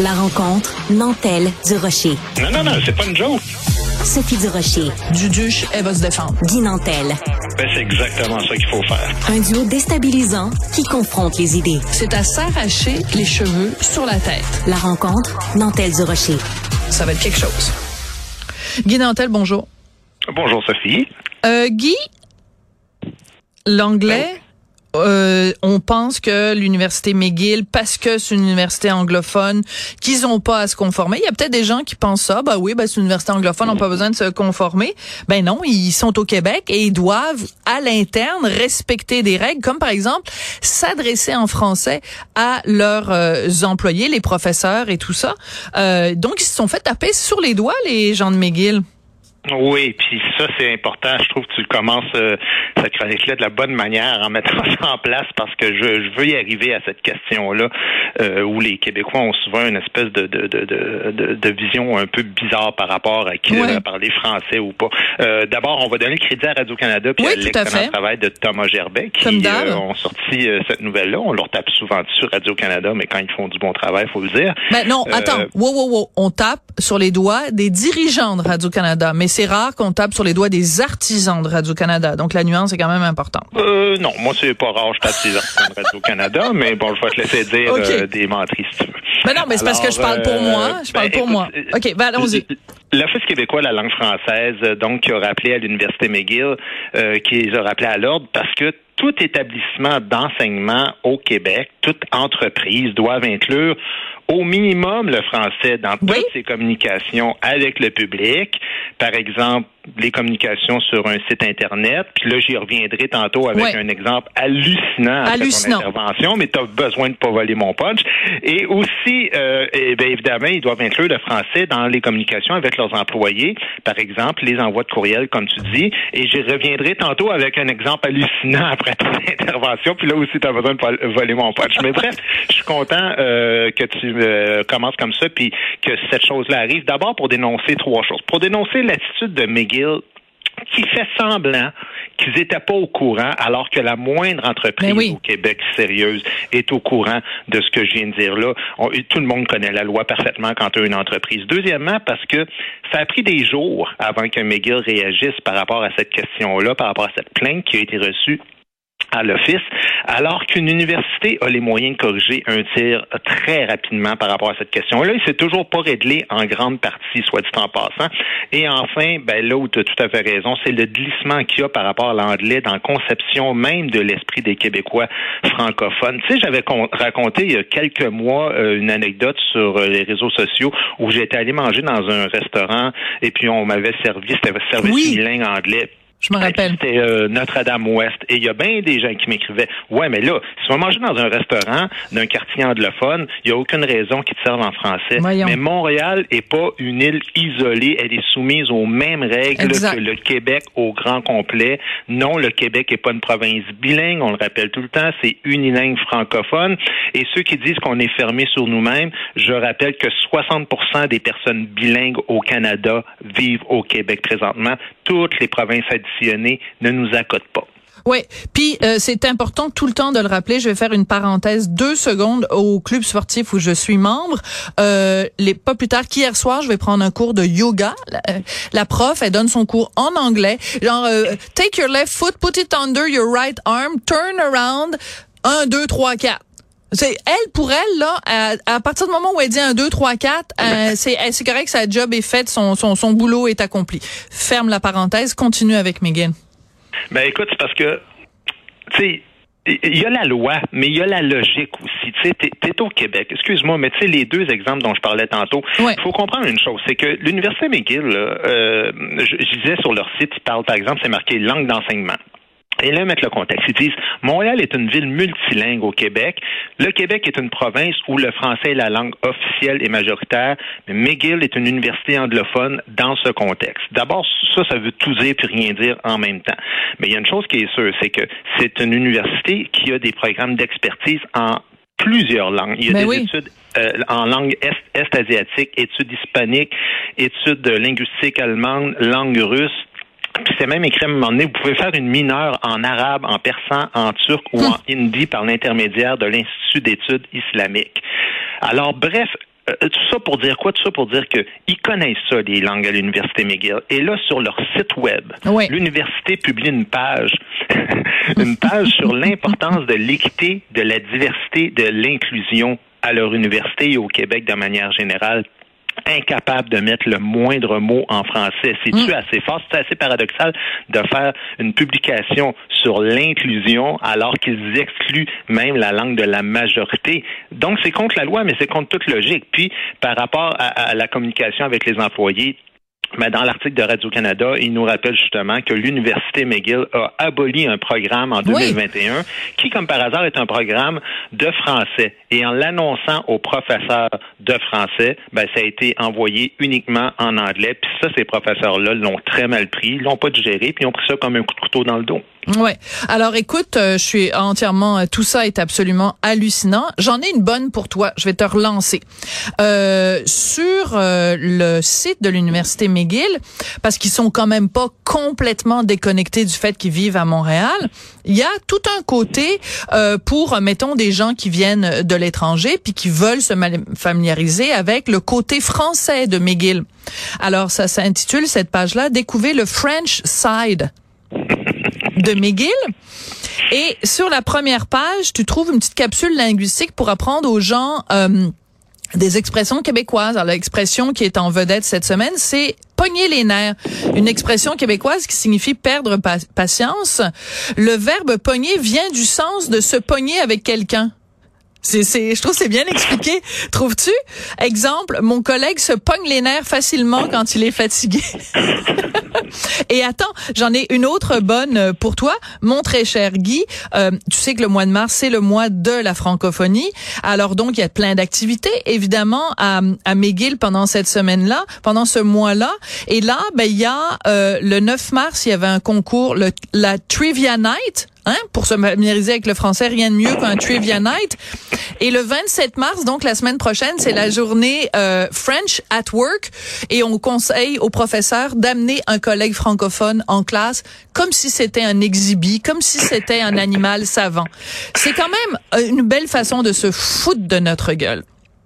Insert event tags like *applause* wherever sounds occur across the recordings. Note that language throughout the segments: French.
La rencontre Nantel du Rocher. Non, non, non, c'est pas une joke. Sophie du Rocher. Duduche, elle va se défendre. Guy Nantel. Ben, c'est exactement ça qu'il faut faire. Un duo déstabilisant qui confronte les idées. C'est à s'arracher les cheveux sur la tête. La rencontre Nantel du Rocher. Ça va être quelque chose. Guy Nantel, bonjour. Bonjour, Sophie. Euh, Guy, l'anglais, euh, on pense que l'université McGill, parce que c'est une université anglophone, qu'ils ont pas à se conformer. Il y a peut-être des gens qui pensent ça, bah oui, bah c'est une université anglophone, on n'a pas besoin de se conformer. Ben non, ils sont au Québec et ils doivent à l'interne respecter des règles, comme par exemple s'adresser en français à leurs euh, employés, les professeurs et tout ça. Euh, donc ils se sont fait taper sur les doigts les gens de McGill. Oui, puis ça c'est important. Je trouve que tu commences euh, cette chronique-là de la bonne manière en mettant *laughs* ça en place parce que je, je veux y arriver à cette question-là euh, où les Québécois ont souvent une espèce de, de, de, de, de vision un peu bizarre par rapport à qui ouais. parler français ou pas. Euh, D'abord, on va donner le crédit à Radio-Canada puis oui, à l'excellent travail de Thomas Gerbet qui euh, ont sorti euh, cette nouvelle-là. On leur tape souvent dessus Radio-Canada, mais quand ils font du bon travail, faut le dire. Ben non, attends, wow, wow, wow. On tape sur les doigts des dirigeants de Radio-Canada, mais c'est rare qu'on tape sur les doigts des artisans de Radio-Canada. Donc, la nuance est quand même importante. Euh, non, moi, c'est pas rare, je tape sur les artisans de Radio-Canada, *laughs* mais bon, je vais te laisser dire okay. euh, des menteries si tu veux. Mais non, mais c'est parce que je parle pour moi. Je parle ben, pour écoute, moi. OK, ben, allons-y. L'Office québécois de la langue française, donc, qui a rappelé à l'Université McGill, euh, qui les a rappelés à l'ordre parce que tout établissement d'enseignement au Québec, toute entreprise doivent inclure au minimum le français dans toutes oui. ses communications avec le public. Par exemple, les communications sur un site Internet. Puis là, j'y reviendrai tantôt avec ouais. un exemple hallucinant après ton intervention, mais tu as besoin de pas voler mon punch. Et aussi, euh, eh bien, évidemment, ils doivent inclure le français dans les communications avec leurs employés. Par exemple, les envois de courriel, comme tu dis. Et j'y reviendrai tantôt avec un exemple hallucinant après ton *laughs* intervention. Puis là aussi, tu as besoin de voler mon punch. Mais bref, je suis content euh, que tu euh, commences comme ça, puis que cette chose-là arrive. D'abord, pour dénoncer trois choses. Pour dénoncer l'attitude de McGill qui fait semblant qu'ils n'étaient pas au courant, alors que la moindre entreprise oui. au Québec sérieuse est au courant de ce que je viens de dire là. On, tout le monde connaît la loi parfaitement quand tu as une entreprise. Deuxièmement, parce que ça a pris des jours avant que McGill réagisse par rapport à cette question-là, par rapport à cette plainte qui a été reçue à l'office, alors qu'une université a les moyens de corriger un tir très rapidement par rapport à cette question-là. Il s'est toujours pas réglé en grande partie, soit dit en passant. Et enfin, ben là où tu as tout à fait raison, c'est le glissement qu'il y a par rapport à l'anglais dans la conception même de l'esprit des Québécois francophones. Tu sais, j'avais raconté il y a quelques mois euh, une anecdote sur euh, les réseaux sociaux où j'étais allé manger dans un restaurant et puis on m'avait servi, c'était service oui. bilingue anglais je me rappelle. C'était euh, Notre-Dame-Ouest. Et il y a bien des gens qui m'écrivaient Ouais, mais là, si on va manger dans un restaurant d'un quartier anglophone, il n'y a aucune raison qu'ils te servent en français. Voyons. Mais Montréal n'est pas une île isolée. Elle est soumise aux mêmes règles exact. que le Québec au grand complet. Non, le Québec n'est pas une province bilingue, on le rappelle tout le temps, c'est unilingue francophone. Et ceux qui disent qu'on est fermé sur nous-mêmes, je rappelle que 60% des personnes bilingues au Canada vivent au Québec présentement. Toutes les provinces ne nous accote pas. Oui, puis euh, c'est important tout le temps de le rappeler. Je vais faire une parenthèse deux secondes au club sportif où je suis membre. Euh, les pas plus tard qu'hier soir, je vais prendre un cours de yoga. La, la prof, elle donne son cours en anglais, genre euh, take your left foot, put it under your right arm, turn around, un, deux, trois, quatre. C'est elle pour elle là à, à, partir du moment où elle dit un 2 3 4 euh, c'est c'est correct sa job est faite son, son son boulot est accompli. Ferme la parenthèse, continue avec Megan. Ben écoute, c'est parce que tu sais il y a la loi, mais il y a la logique aussi. Tu sais, t'es, au Québec. Excuse-moi, mais tu sais, les deux exemples dont je parlais tantôt, il ouais. faut comprendre une chose, c'est que l'Université McGill, là, euh, je, je disais sur leur site, ils parlent, par exemple, c'est marqué langue d'enseignement. Et là, mettre le contexte. Ils disent, Montréal est une ville multilingue au Québec. Le Québec est une province où le français est la langue officielle et majoritaire, mais McGill est une université anglophone dans ce contexte. D'abord, ça, ça veut tout dire puis rien dire en même temps. Mais il y a une chose qui est sûre, c'est que c'est une université qui a des programmes d'expertise en plusieurs langues. Il y a Mais des oui. études euh, en langue est, est asiatique, études hispaniques, études linguistiques allemandes, langue russe, c'est même écrit à un moment donné, vous pouvez faire une mineure en arabe, en persan, en turc ou Hum. en hindi par l'intermédiaire de l'Institut d'études islamiques. Alors, bref, tout ça pour dire quoi? Tout ça pour dire qu'ils connaissent ça, les langues à l'Université McGill. Et là, sur leur site web, l'université publie une page, *laughs* une page sur l'importance de l'équité, de la diversité, de l'inclusion à leur université et au Québec de manière générale incapable de mettre le moindre mot en français. C'est-tu mm. assez fort? C'est assez paradoxal de faire une publication sur l'inclusion alors qu'ils excluent même la langue de la majorité? Donc, c'est contre la loi, mais c'est contre toute logique. Puis, par rapport à la communication avec les employés, mais dans l'article de Radio-Canada, il nous rappelle justement que l'Université McGill a aboli un programme en 2021 qui, comme par hasard, est un programme de français. Et en l'annonçant aux professeurs de français, ben, ça a été envoyé uniquement en anglais. Puis ça, ces professeurs-là l'ont très mal pris, ils l'ont pas digéré, puis ils ont pris ça comme un coup de couteau dans le dos. Ouais. Alors écoute, euh, je suis entièrement euh, tout ça est absolument hallucinant. J'en ai une bonne pour toi. Je vais te relancer euh, sur euh, le site de l'université McGill parce qu'ils sont quand même pas complètement déconnectés du fait qu'ils vivent à Montréal. Il y a tout un côté pour mettons des gens qui viennent de l'étranger puis qui veulent se familiariser avec le côté français de McGill. Alors ça s'intitule cette page-là Découvrez le French Side de McGill. Et sur la première page, tu trouves une petite capsule linguistique pour apprendre aux gens euh, des expressions québécoises. Alors, l'expression qui est en vedette cette semaine, c'est pogner les nerfs. Une expression québécoise qui signifie perdre patience. Le verbe pogner vient du sens de se pogner avec quelqu'un. C'est, je trouve c'est bien expliqué. Trouves-tu? Exemple, mon collègue se pogne les nerfs facilement quand il est fatigué. *laughs* Et attends, j'en ai une autre bonne pour toi, mon très cher Guy. Euh, tu sais que le mois de mars, c'est le mois de la francophonie. Alors donc, il y a plein d'activités, évidemment, à, à McGill pendant cette semaine-là, pendant ce mois-là. Et là, ben, il y a euh, le 9 mars, il y avait un concours, le, la Trivia Night. Hein, pour se familiariser avec le français, rien de mieux qu'un trivia night. Et le 27 mars, donc la semaine prochaine, c'est la journée euh, French at Work, et on conseille aux professeurs d'amener un collègue francophone en classe comme si c'était un exhibit, comme si c'était un animal savant. C'est quand même euh, une belle façon de se foutre de notre gueule.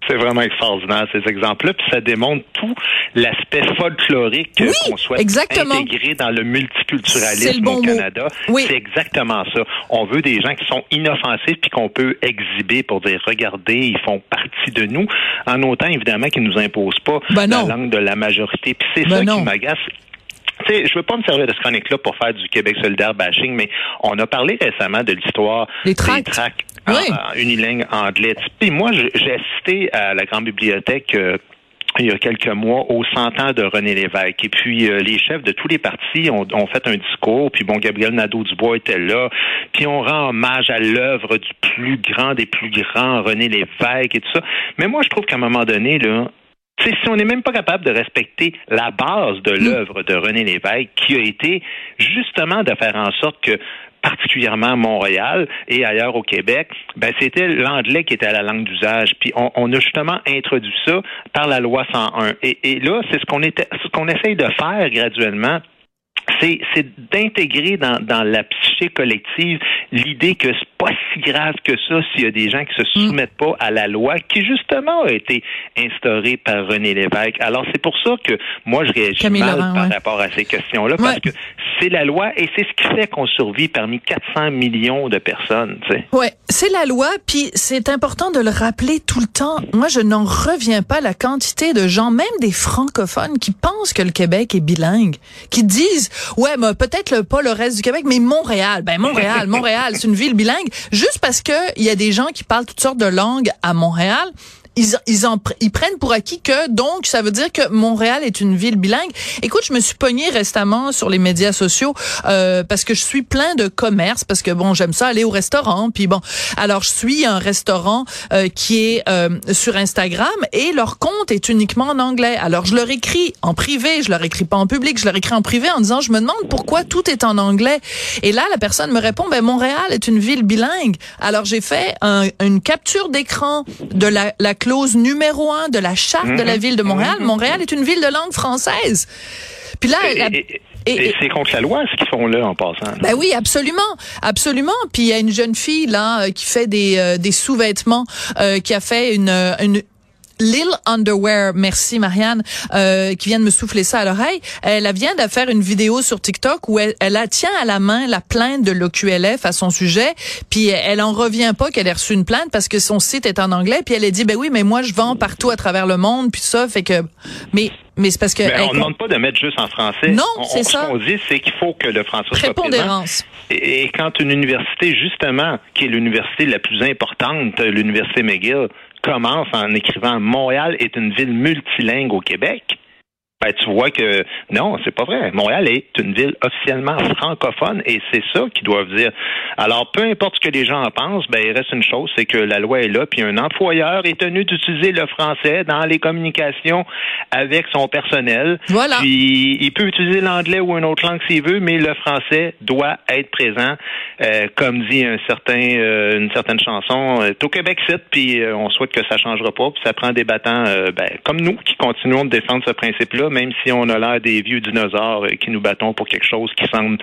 C'est vraiment extraordinaire, ces exemples-là. Puis ça démontre tout l'aspect folklorique qu'on souhaite intégrer dans le multiculturalisme au Canada. C'est exactement ça. On veut des gens qui sont inoffensifs puis qu'on peut exhiber pour dire, regardez, ils font partie de nous, en autant évidemment qu'ils nous imposent pas ben la langue de la majorité. Puis c'est ben ça qui m'agace tu sais, je veux pas me servir de ce chronique-là pour faire du Québec solidaire bashing, mais on a parlé récemment de l'histoire des tracts oui. en, unilingue anglais. Puis moi, j'ai assisté à la grande bibliothèque. Euh, il y a quelques mois au 100 ans de René Lévesque. Et puis, euh, les chefs de tous les partis ont, ont, fait un discours, puis bon, Gabriel Nadeau-Dubois était là, puis on rend hommage à l'œuvre du plus grand des plus grands, René Lévesque et tout ça. Mais moi, je trouve qu'à un moment donné, là, si on n'est même pas capable de respecter la base de mm. l'œuvre de René Lévesque, qui a été justement de faire en sorte que particulièrement à Montréal et ailleurs au Québec, ben c'était l'anglais qui était la langue d'usage. Puis on, a justement introduit ça par la loi 101. Et, et là, c'est ce qu'on était, ce qu'on essaye de faire graduellement c'est, d'intégrer dans, dans la psyché collective l'idée que c'est pas si grave que ça s'il y a des gens qui se mm. soumettent pas à la loi qui justement a été instaurée par René Lévesque. Alors c'est pour ça que moi je réagis mal par rapport à ces questions-là parce que c'est la loi et c'est ce qui fait qu'on survit parmi 400 millions de personnes. Tu sais. Ouais, c'est la loi puis c'est important de le rappeler tout le temps. Moi je n'en reviens pas la quantité de gens, même des francophones, qui pensent que le Québec est bilingue, qui disent ouais, mais peut-être pas le reste du Québec, mais Montréal. Ben Montréal, *laughs* Montréal, c'est une ville bilingue. Juste parce que il y a des gens qui parlent toutes sortes de langues à Montréal, ils, ils, en, ils prennent pour acquis que donc ça veut dire que Montréal est une ville bilingue. Écoute, je me suis pognée récemment sur les médias sociaux euh, parce que je suis plein de commerce parce que bon j'aime ça aller au restaurant puis bon alors je suis un restaurant euh, qui est euh, sur Instagram et leur compte est uniquement en anglais. Alors je leur écris en privé, je leur écris pas en public, je leur écris en privé en disant je me demande pourquoi tout est en anglais. Et là la personne me répond ben Montréal est une ville bilingue. Alors j'ai fait un, une capture d'écran de la, la clause numéro un de la charte de la mhm. ville de Montréal. Mhm. Montréal est une ville de langue française. Puis là, et, c'est contre la loi ce qu'ils font là en passant. Ben oui, absolument, absolument. Puis il y a une jeune fille là euh, qui fait des, euh, des sous-vêtements, euh, qui a fait une, une Lil Underwear, merci Marianne, euh, qui vient de me souffler ça à l'oreille. Elle vient de faire une vidéo sur TikTok où elle, tient à la main la plainte de l'OQLF à son sujet, puis elle en revient pas qu'elle ait reçu une plainte parce que son site est en anglais, puis elle a dit ben oui, mais moi je vends partout à travers le monde, puis ça fait que mais mais c'est parce que on ne demande pas de mettre juste en français. Non, c'est ça. Ce qu'on dit, c'est qu'il faut que le français soit présent. Et, et quand une université, justement, qui est l'université la plus importante, l'université McGill, commence en écrivant Montréal est une ville multilingue au Québec, ben, tu vois que non, c'est pas vrai. Montréal est une ville officiellement francophone et c'est ça qu'ils doivent dire. Alors, peu importe ce que les gens en pensent, ben, il reste une chose, c'est que la loi est là, puis un employeur est tenu d'utiliser le français dans les communications avec son personnel. Voilà. Puis, il peut utiliser l'anglais ou une autre langue s'il veut, mais le français doit être présent, euh, comme dit un certain, euh, une certaine chanson, euh, au Québec site, puis on souhaite que ça changera pas, puis ça prend des battants ben, comme nous qui continuons de défendre ce principe-là même si on a l'air des vieux dinosaures euh, qui nous battons pour quelque chose qui semble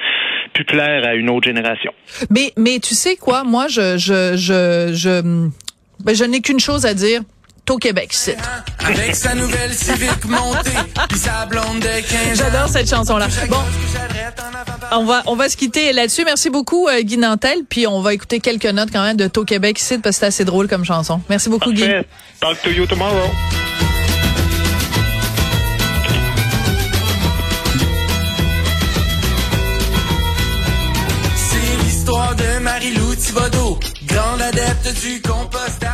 plus clair à une autre génération. Mais, mais tu sais quoi, moi, je, je, je, je, ben, je n'ai qu'une chose à dire au Québec, c'est. Avec sa nouvelle Civic montée, puis sa blonde de J'adore cette chanson-là. Bon, on va on va se quitter là-dessus. Merci beaucoup euh, Guy Nantel, puis on va écouter quelques notes quand même de Tau Québec ici parce que c'est assez drôle comme chanson. Merci beaucoup Parfait. Guy. Talk to you tomorrow. Vaudou, grand adepte du compostage.